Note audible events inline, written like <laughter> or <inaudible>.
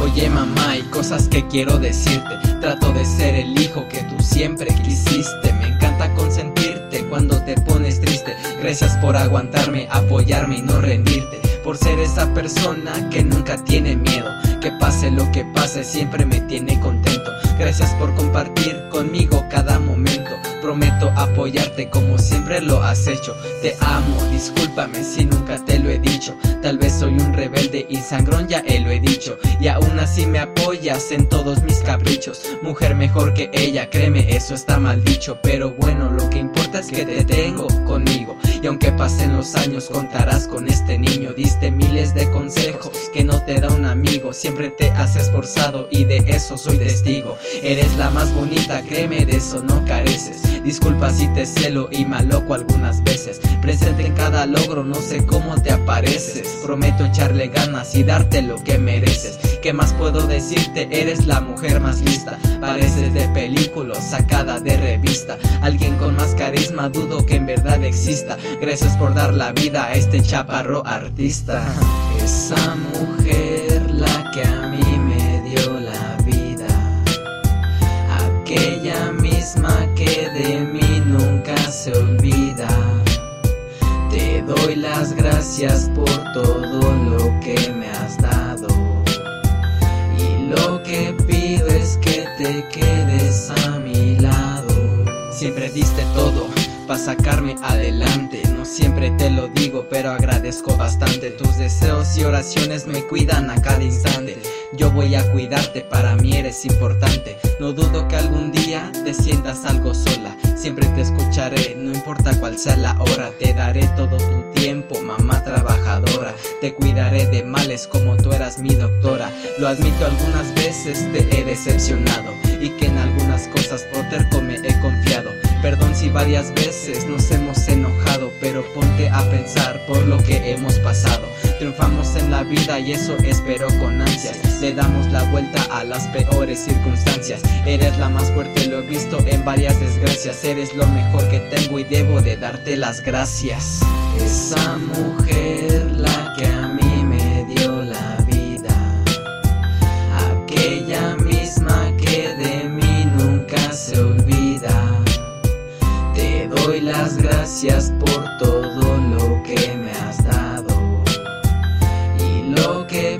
Oye mamá, hay cosas que quiero decirte. Trato de ser el hijo que tú siempre quisiste. Me encanta consentirte cuando te pones triste. Gracias por aguantarme, apoyarme y no rendirte. Por ser esa persona que nunca tiene miedo. Que pase lo que pase, siempre me tiene contento. Gracias por compartir conmigo cada momento. Prometo apoyarte como siempre lo has hecho. Te amo, discúlpame si nunca te lo he dicho. Tal vez soy un rebelde y sangrón, ya lo he dicho. Y aún así me apoyas en todos mis caprichos. Mujer mejor que ella, créeme, eso está mal dicho. Pero bueno, lo que importa es que te tengo conmigo. Y aunque pasen los años, contarás con este niño. Diste miles de consejos que no te da un amigo. Siempre te has esforzado y de eso soy testigo. Eres la más bonita, créeme, de eso no careces. Disculpa si te celo y maloco algunas veces. Presente en cada logro, no sé cómo te apareces. Prometo echarle ganas y darte lo que mereces. ¿Qué más puedo decirte? Eres la mujer más lista. Pareces de película sacada de revista. Alguien con más carisma, dudo que en verdad exista. Gracias por dar la vida a este chaparro artista. <laughs> Esa mujer, que de mí nunca se olvida. Te doy las gracias por todo lo que me has dado. Y lo que pido es que te quedes a mi lado. Siempre diste todo para sacarme adelante. No siempre te lo digo, pero agradezco bastante. Tus deseos y oraciones me cuidan a cada instante. Yo voy a cuidarte, para mí eres importante. No dudo que algún día te sientas algo sola. Siempre te escucharé, no importa cuál sea la hora. Te daré todo tu tiempo, mamá trabajadora. Te cuidaré de males como tú eras mi doctora. Lo admito, algunas veces te he decepcionado. Y que en algunas cosas por terco me he confiado. Perdón si varias veces nos hemos enojado, pero ponte a pensar por lo que hemos pasado. Triunfamos en la vida y eso espero con ansias. Le damos la vuelta a las peores circunstancias. Eres la más fuerte, lo he visto en varias desgracias. Eres lo mejor que tengo y debo de darte las gracias. Esa mujer, la que a mí Doy las gracias por todo lo que me has dado y lo que